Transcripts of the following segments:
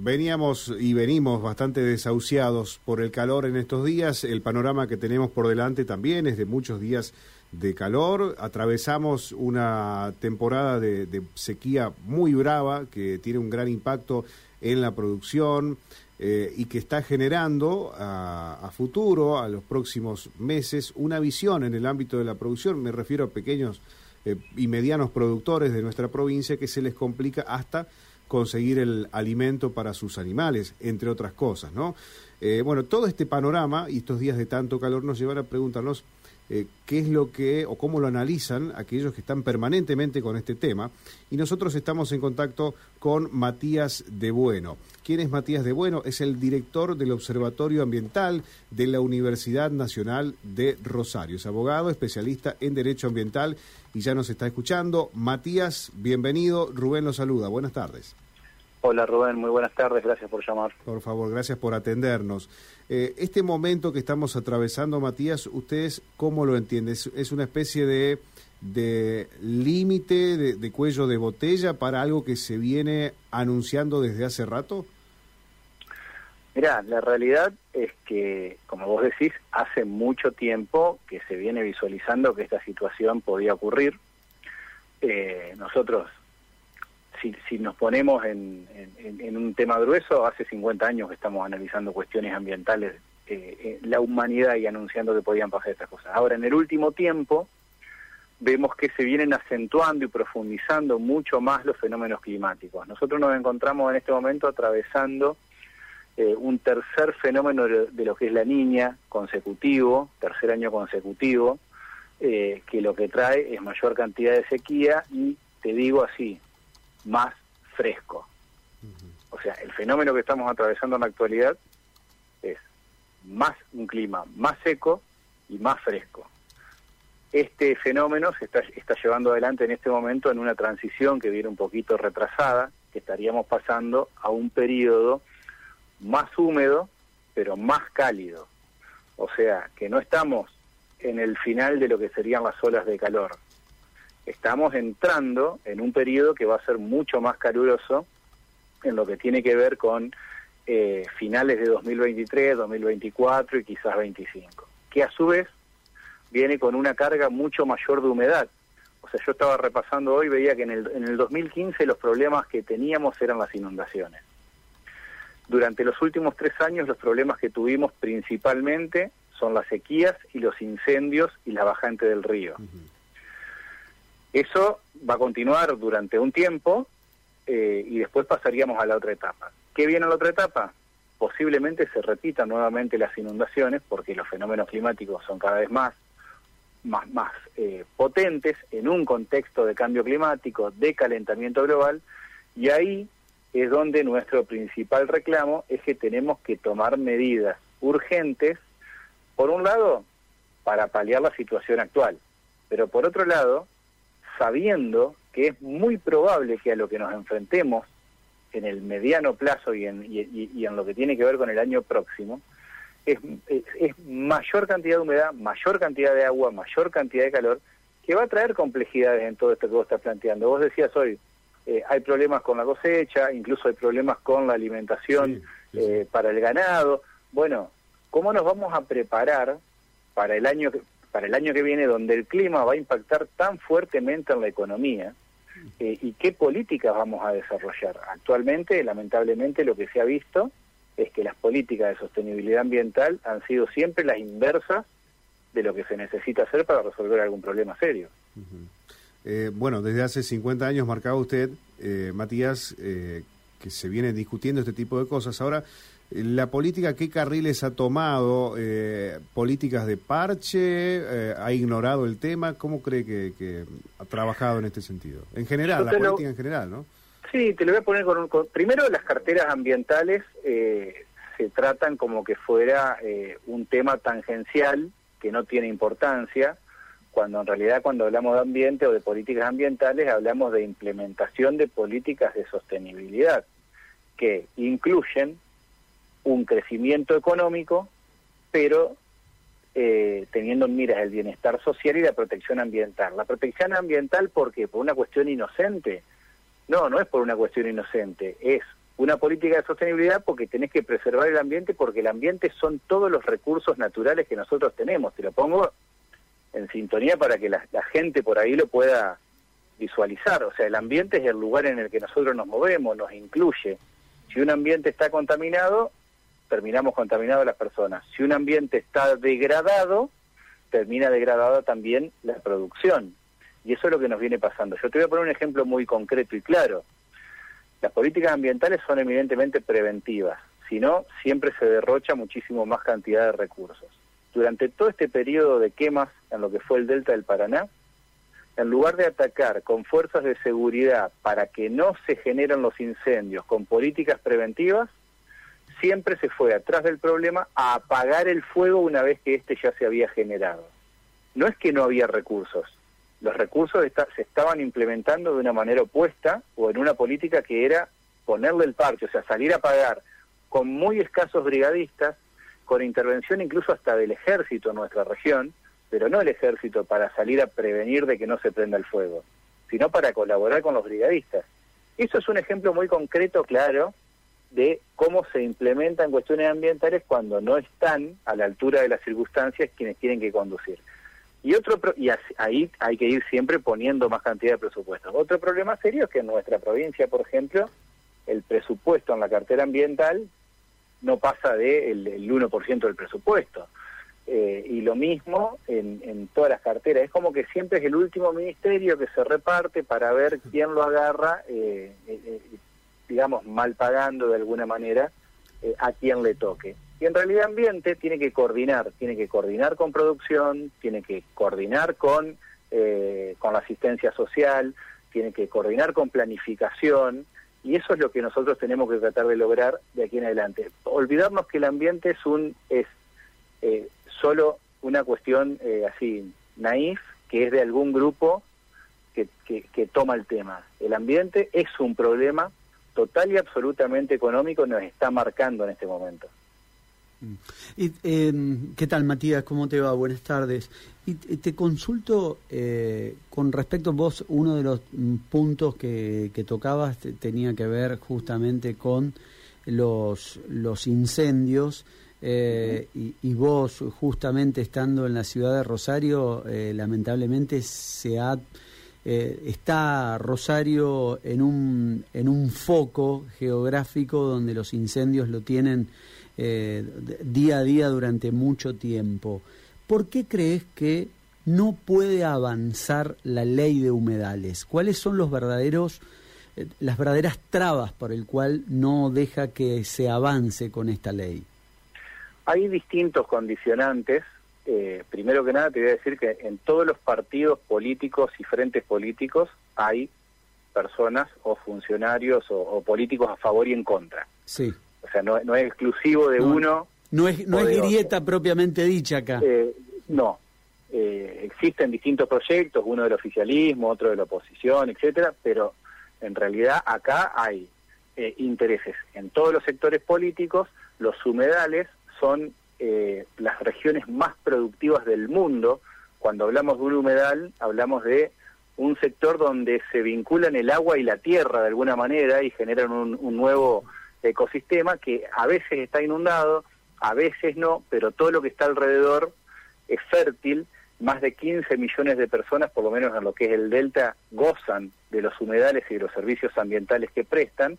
Veníamos y venimos bastante desahuciados por el calor en estos días. El panorama que tenemos por delante también es de muchos días de calor. Atravesamos una temporada de, sequía muy brava que tiene un gran impacto en la producción eh, y que está generando a, futuro, a los próximos meses, una visión en el ámbito de la producción. Me refiero a pequeños eh, y medianos productores de nuestra provincia que se les complica hasta conseguir el alimento para sus animales, entre otras cosas, ¿no? Eh, bueno, todo este panorama y estos días de tanto calor nos llevan a preguntarnos eh, qué es lo que o cómo lo analizan aquellos que están permanentemente con este tema. Y nosotros estamos en contacto con Matías de Bueno. ¿Quién es Matías de Bueno? Es el director del Observatorio Ambiental de la Universidad Nacional de Rosario. Es abogado, especialista en Derecho Ambiental y ya nos está escuchando. Matías, bienvenido. Rubén lo saluda. Buenas tardes. Hola Rubén, muy buenas tardes, gracias por llamar. Por favor, gracias por atendernos. Eh, este momento que estamos atravesando, Matías, ¿ustedes cómo lo entienden? ¿Es, una especie de, de límite, de, cuello de botella para algo que se viene anunciando desde hace rato? Mirá, la realidad es que, como vos decís, hace mucho tiempo que se viene visualizando que esta situación podía ocurrir. Eh, nosotros si, nos ponemos en, un tema grueso, hace 50 años que estamos analizando cuestiones ambientales, eh, la humanidad y anunciando que podían pasar estas cosas. Ahora, en el último tiempo, vemos que se vienen acentuando y profundizando mucho más los fenómenos climáticos. Nosotros nos encontramos en este momento atravesando eh, un tercer fenómeno de, lo que es la niña consecutivo, tercer año consecutivo, eh, que lo que trae es mayor cantidad de sequía y te digo así, más fresco. O sea, el fenómeno que estamos atravesando en la actualidad es más un clima más seco y más fresco. Este fenómeno se está, está llevando adelante en este momento en una transición que viene un poquito retrasada, que estaríamos pasando a un periodo más húmedo, pero más cálido. O sea, que no estamos en el final de lo que serían las olas de calor, estamos entrando en un periodo que va a ser mucho más caluroso en lo que tiene que ver con eh, finales de 2023, 2024 y quizás 25, que a su vez viene con una carga mucho mayor de humedad. O sea, yo estaba repasando hoy, veía que en el, en el 2015 los problemas que teníamos eran las inundaciones. Durante los últimos tres años los problemas que tuvimos principalmente son las sequías y los incendios y la bajante del río. Eso va a continuar durante un tiempo eh, y después pasaríamos a la otra etapa. ¿Qué viene a la otra etapa? Posiblemente se repitan nuevamente las inundaciones porque los fenómenos climáticos son cada vez más, más, más eh, potentes en un contexto de cambio climático, de calentamiento global, y ahí es donde nuestro principal reclamo es que tenemos que tomar medidas urgentes, por un lado, para paliar la situación actual, pero por otro lado, sabiendo que es muy probable que a lo que nos enfrentemos en el mediano plazo y en, y, en lo que tiene que ver con el año próximo, es, es, mayor cantidad de humedad, mayor cantidad de agua, mayor cantidad de calor, que va a traer complejidades en todo esto que vos estás planteando. Vos decías hoy, eh, hay problemas con la cosecha, incluso hay problemas con la alimentación eh, para el ganado. Bueno, ¿cómo nos vamos a preparar para el año para el año que viene donde el clima va a impactar tan fuertemente en la economía eh, y qué políticas vamos a desarrollar. Actualmente, lamentablemente, lo que se ha visto es que las políticas de sostenibilidad ambiental han sido siempre las inversas de lo que se necesita hacer para resolver algún problema serio. Eh, bueno, desde hace 50 años marcaba usted, eh, Matías, que se viene discutiendo este tipo de cosas. Ahora, ¿La política qué carriles ha tomado? Eh, ¿Políticas de parche? Eh, ¿Ha ignorado el tema? ¿Cómo cree que, ha trabajado en este sentido? En general, la política en general, ¿no? Sí, te lo voy a poner con un... primero, las carteras ambientales eh, se tratan como que fuera un tema tangencial que no tiene importancia, cuando en realidad cuando hablamos de ambiente o de políticas ambientales hablamos de implementación de políticas de sostenibilidad que incluyen un crecimiento económico, pero eh, teniendo en miras el bienestar social y la protección ambiental. La protección ambiental, ¿por qué? ¿Por una cuestión inocente? No, no es por una cuestión inocente, es una política de sostenibilidad porque tenés que preservar el ambiente porque el ambiente son todos los recursos naturales que nosotros tenemos. Te lo pongo en sintonía para que la, gente por ahí lo pueda visualizar. O sea, el ambiente es el lugar en el que nosotros nos movemos, nos incluye. Si un ambiente está contaminado, terminamos contaminados las personas. Si un ambiente está degradado, termina degradada también la producción. Y eso es lo que nos viene pasando. Yo te voy a poner un ejemplo muy concreto y claro. Las políticas ambientales son evidentemente preventivas, si no, siempre se derrocha muchísimo más cantidad de recursos. Durante todo este periodo de quemas en lo que fue el delta del Paraná, en lugar de atacar con fuerzas de seguridad para que no se generen los incendios con políticas preventivas, siempre se fue atrás del problema a apagar el fuego una vez que éste ya se había generado. No es que no había recursos, los recursos se estaban implementando de una manera opuesta o en una política que era ponerle el parche, o sea, salir a pagar con muy escasos brigadistas, con intervención incluso hasta del ejército en nuestra región, pero no el ejército para salir a prevenir de que no se prenda el fuego, sino para colaborar con los brigadistas. Eso es un ejemplo muy concreto, claro, de cómo se implementan cuestiones ambientales cuando no están a la altura de las circunstancias quienes tienen que conducir. Y otro y ahí hay que ir siempre poniendo más cantidad de presupuestos. Otro problema serio es que en nuestra provincia, por ejemplo, el presupuesto en la cartera ambiental no pasa del de el 1% del presupuesto. Eh, y lo mismo en, en, todas las carteras. Es como que siempre es el último ministerio que se reparte para ver quién lo agarra, eh, eh, digamos, mal pagando de alguna manera a quien le toque. Y en realidad ambiente tiene que coordinar, tiene que coordinar con producción, tiene que coordinar con, eh, con la asistencia social, tiene que coordinar con planificación, y eso es lo que nosotros tenemos que tratar de lograr de aquí en adelante. Olvidarnos que el ambiente es un es eh, solo una cuestión eh, así naif, que es de algún grupo que, que toma el tema. El ambiente es un problema total y absolutamente económico, nos está marcando en este momento. Y, em, ¿Qué tal, Matías? ¿Cómo te va? Buenas tardes. Y te consulto eh, con respecto a vos, uno de los mm, puntos que, tocabas tenía que ver justamente con los, incendios. Eh, y, vos, justamente estando en la ciudad de Rosario, eh, lamentablemente se ha, está Rosario en un, en un foco geográfico donde los incendios lo tienen eh, día a día durante mucho tiempo. ¿Por qué crees que no puede avanzar la ley de humedales? ¿Cuáles son los verdaderos, eh, las verdaderas trabas por el cual no deja que se avance con esta ley? Hay distintos condicionantes. Eh, primero que nada te voy a decir que en todos los partidos políticos y frentes políticos hay personas o funcionarios o políticos a favor y en contra. Sí. O sea, no, es exclusivo de uno. No es, no es grieta propiamente dicha acá. Eh, no. Eh, existen distintos proyectos, uno del oficialismo, otro de la oposición, etcétera, pero en realidad acá hay eh, intereses en todos los sectores políticos. Los humedales son las regiones más productivas del mundo. Cuando hablamos de un humedal, hablamos de un sector donde se vinculan el agua y la tierra de alguna manera y generan un, un nuevo ecosistema que a veces está inundado, a veces no, pero todo lo que está alrededor es fértil. Más de 15 millones de personas, por lo menos en lo que es el delta, gozan de los humedales y de los servicios ambientales que prestan.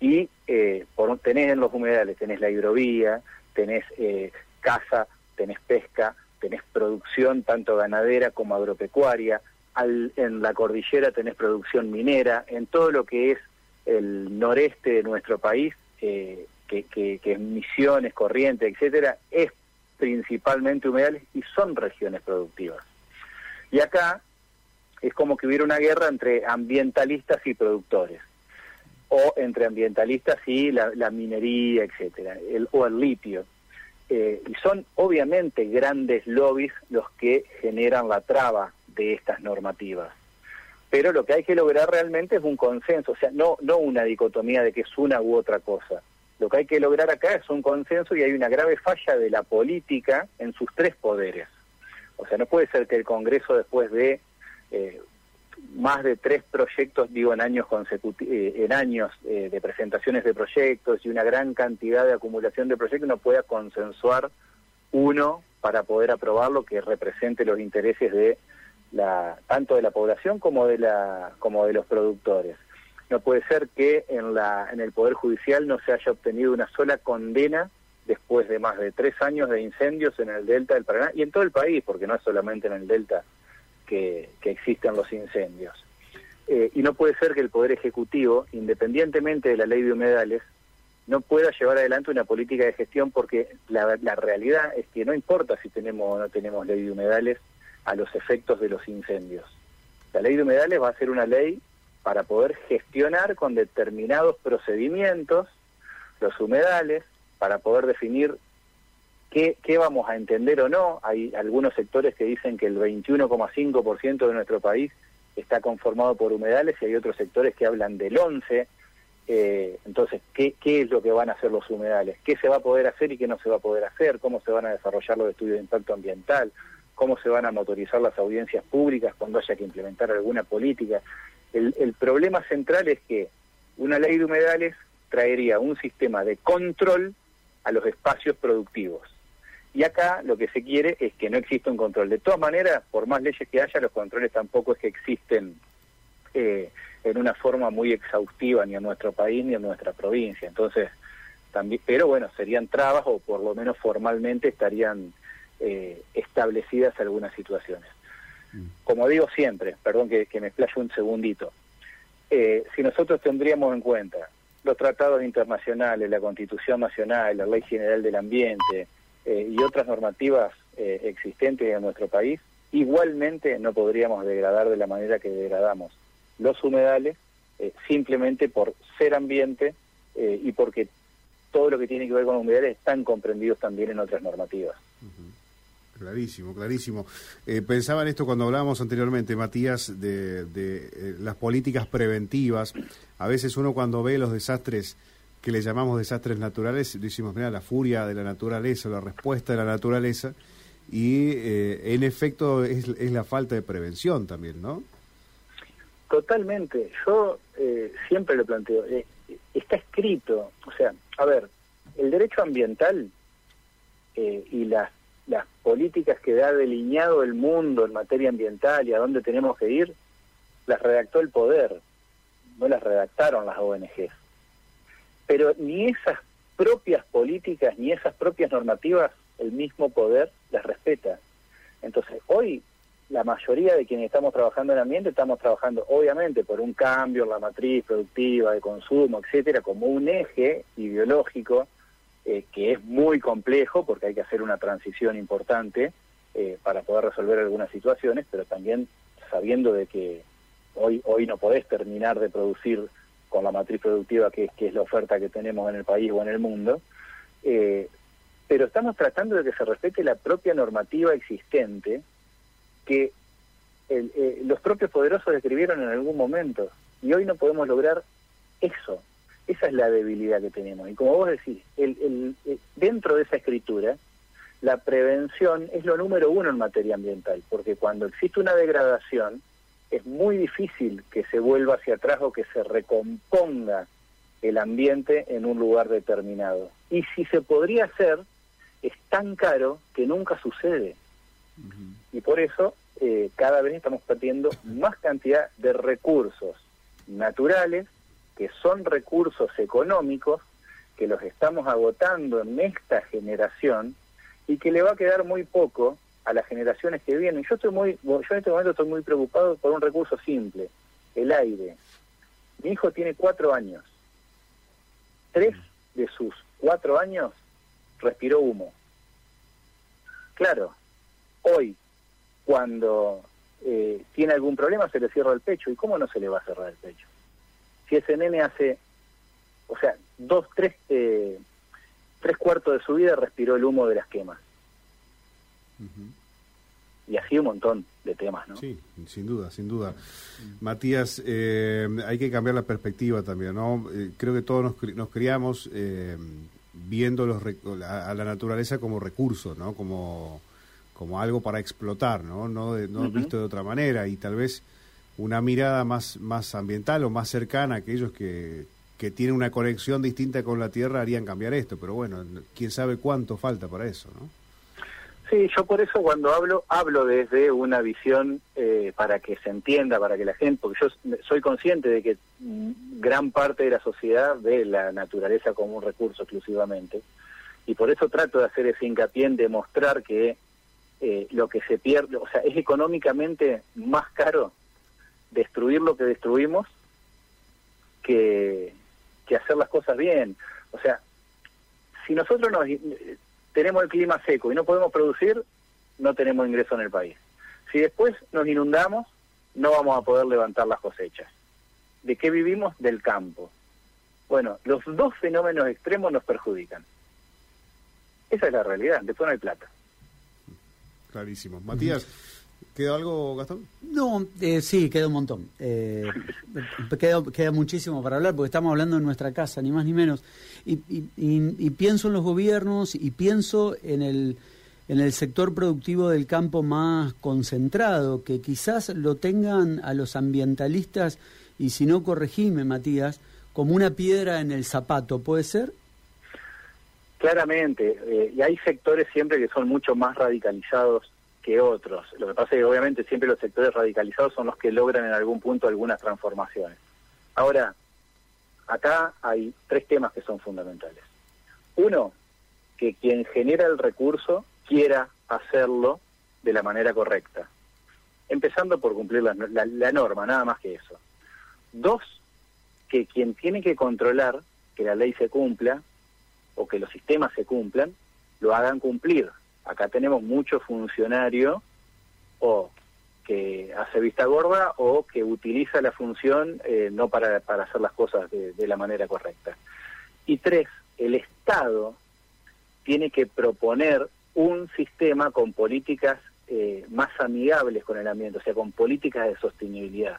Y eh, por, tenés en los humedales, tenés la hidrovía, tenés eh, caza, tenés pesca, tenés producción tanto ganadera como agropecuaria, al, en la cordillera tenés producción minera, en todo lo que es el noreste de nuestro país, eh, que, que, es Misiones, Corrientes, etcétera, es principalmente humedales y son regiones productivas. Y acá es como que hubiera una guerra entre ambientalistas y productores, o entre ambientalistas y la, minería, etcétera, el, o el litio. Eh, y son obviamente grandes lobbies los que generan la traba de estas normativas pero lo que hay que lograr realmente es un consenso, o sea, no, no una dicotomía de que es una u otra cosa. Lo que hay que lograr acá es un consenso y hay una grave falla de la política en sus tres poderes. O sea, no puede ser que el Congreso después de, eh, más de tres proyectos, digo, en años eh, en años eh, de presentaciones de proyectos y una gran cantidad de acumulación de proyectos, no pueda consensuar uno para poder aprobarlo que represente los intereses de la tanto de la población como de la como de los productores. No puede ser que en la en el poder judicial no se haya obtenido una sola condena después de más de tres años de incendios en el delta del Paraná y en todo el país, porque no es solamente en el delta que, existen los incendios. Eh, y no puede ser que el Poder Ejecutivo, independientemente de la ley de humedales, no pueda llevar adelante una política de gestión porque la, la realidad es que no importa si tenemos o no tenemos ley de humedales a los efectos de los incendios. La ley de humedales va a ser una ley para poder gestionar con determinados procedimientos los humedales, para poder definir ¿Qué, vamos a entender o no? Hay algunos sectores que dicen que el 21,5% de nuestro país está conformado por humedales y hay otros sectores que hablan del 11%. Eh, entonces, ¿qué, ¿qué es lo que van a hacer los humedales? ¿Qué se va a poder hacer y qué no se va a poder hacer? ¿Cómo se van a desarrollar los estudios de impacto ambiental? ¿Cómo se van a motorizar las audiencias públicas cuando haya que implementar alguna política? El, el problema central es que una ley de humedales traería un sistema de control a los espacios productivos y acá lo que se quiere es que no exista un control. De todas maneras, por más leyes que haya, los controles tampoco es que existen eh, en una forma muy exhaustiva ni en nuestro país ni en nuestra provincia. Entonces, también, pero bueno, serían trabas o por lo menos formalmente estarían eh, establecidas algunas situaciones. Mm. Como digo siempre, perdón que, me explaye un segundito, eh, si nosotros tendríamos en cuenta los tratados internacionales, la Constitución Nacional, la Ley General del Ambiente, eh, y otras normativas eh, existentes en nuestro país, igualmente no podríamos degradar de la manera que degradamos los humedales eh, simplemente por ser ambiente y porque todo lo que tiene que ver con humedales están comprendidos también en otras normativas. Clarísimo, clarísimo. pensaba en esto cuando hablábamos anteriormente, Matías, de, de las políticas preventivas. A veces uno cuando ve los desastres que le llamamos desastres naturales, decimos, mira, la furia de la naturaleza, la respuesta de la naturaleza, y eh, en efecto es, la falta de prevención también, ¿no? Totalmente. Yo eh, siempre lo planteo. Eh, está escrito, o sea, a ver, el derecho ambiental y las, las políticas que ha delineado el mundo en materia ambiental y a dónde tenemos que ir, las redactó el poder, no las redactaron las ONGs pero ni esas propias políticas ni esas propias normativas el mismo poder las respeta. Entonces, hoy la mayoría de quienes estamos trabajando en el ambiente estamos trabajando obviamente por un cambio en la matriz productiva, de consumo, etcétera, como un eje ideológico eh, que es muy complejo porque hay que hacer una transición importante eh, para poder resolver algunas situaciones, pero también sabiendo de que hoy hoy no podés terminar de producir con la matriz productiva que, es la oferta que tenemos en el país o en el mundo, eh, pero estamos tratando de que se respete la propia normativa existente que eh, los propios poderosos escribieron en algún momento y hoy no podemos lograr eso. Esa es la debilidad que tenemos. Y como vos decís, el, eh, dentro de esa escritura, la prevención es lo número uno en materia ambiental, porque cuando existe una degradación, es muy difícil que se vuelva hacia atrás o que se recomponga el ambiente en un lugar determinado. Y si se podría hacer, es tan caro que nunca sucede. Y por eso eh, cada vez estamos perdiendo más cantidad de recursos naturales, que son recursos económicos, que los estamos agotando en esta generación y que le va a quedar muy poco a las generaciones que vienen. Yo estoy muy, yo en este momento estoy muy preocupado por un recurso simple, el aire. Mi hijo tiene cuatro años. Tres de sus cuatro años respiró humo. Claro, hoy, cuando eh, tiene algún problema, se le cierra el pecho. ¿Y cómo no se le va a cerrar el pecho? Si ese nene hace, o sea, dos, tres, eh, tres cuartos de su vida respiró el humo de las quemas y así un montón de temas, ¿no? Sí, sin duda, sin duda. Matías, eh, hay que cambiar la perspectiva también, ¿no? Eh, creo que todos nos, nos criamos eh, viendo los, a, la naturaleza como recurso, ¿no? Como, como algo para explotar, ¿no? No, no visto de otra manera y tal vez una mirada más, más ambiental o más cercana a aquellos que, que tienen una conexión distinta con la Tierra harían cambiar esto, pero bueno, quién sabe cuánto falta para eso, ¿no? Sí, yo por eso cuando hablo, hablo desde una visión eh, para que se entienda, para que la gente, porque yo soy consciente de que gran parte de la sociedad ve la naturaleza como un recurso exclusivamente, y por eso trato de hacer ese hincapié en demostrar que eh, lo que se pierde, o sea, es económicamente más caro destruir lo que destruimos que, que hacer las cosas bien. O sea, si nosotros nos tenemos el clima seco y no podemos producir, no tenemos ingreso en el país. Si después nos inundamos, no vamos a poder levantar las cosechas. ¿De qué vivimos? Del campo. Bueno, los dos fenómenos extremos nos perjudican. Esa es la realidad, después no hay plata. Clarísimo. Matías, ¿queda algo, Gastón? No, eh, sí, queda un montón. Eh, queda, queda, muchísimo para hablar porque estamos hablando de nuestra casa, ni más ni menos. Y, pienso en los gobiernos y pienso en el, en el sector productivo del campo más concentrado, que quizás lo tengan a los ambientalistas, y si no, corregime, Matías, como una piedra en el zapato, ¿puede ser? Claramente, eh, y hay sectores siempre que son mucho más radicalizados otros. Lo que pasa es que obviamente siempre los sectores radicalizados son los que logran en algún punto algunas transformaciones. Ahora, acá hay tres temas que son fundamentales. Uno, que quien genera el recurso quiera hacerlo de la manera correcta, empezando por cumplir la, la, norma, nada más que eso. Dos, que quien tiene que controlar que la ley se cumpla o que los sistemas se cumplan, lo hagan cumplir. Acá tenemos mucho funcionario o que hace vista gorda o que utiliza la función eh, no para, para, hacer las cosas de, la manera correcta. Y tres, el Estado tiene que proponer un sistema con políticas eh, más amigables con el ambiente, o sea, con políticas de sostenibilidad.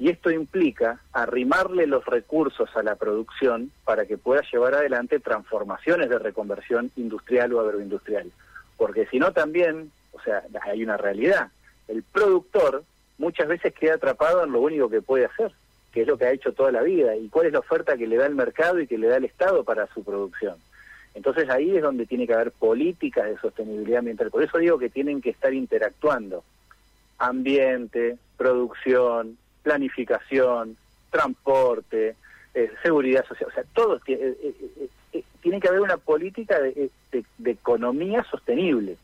Y esto implica arrimarle los recursos a la producción para que pueda llevar adelante transformaciones de reconversión industrial o agroindustrial. Porque si no también, o sea, hay una realidad el productor muchas veces queda atrapado en lo único que puede hacer, que es lo que ha hecho toda la vida, y cuál es la oferta que le da el mercado y que le da el Estado para su producción. Entonces ahí es donde tiene que haber políticas de sostenibilidad ambiental. Por eso digo que tienen que estar interactuando. Ambiente, producción, planificación, transporte, eh, seguridad social, o sea, todo eh, eh, tiene que haber una política de economía sostenible.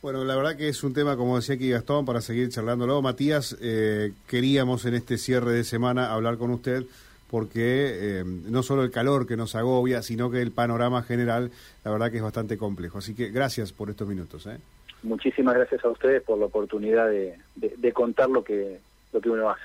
Bueno, la verdad que es un tema, como decía aquí Gastón, para seguir charlándolo. Matías, eh, queríamos en este cierre de semana hablar con usted porque eh, no solo el calor que nos agobia, sino que el panorama general, la verdad que es bastante complejo. Así que gracias por estos minutos. ¿eh? Muchísimas gracias a ustedes por la oportunidad de, de contar lo que, lo que uno hace.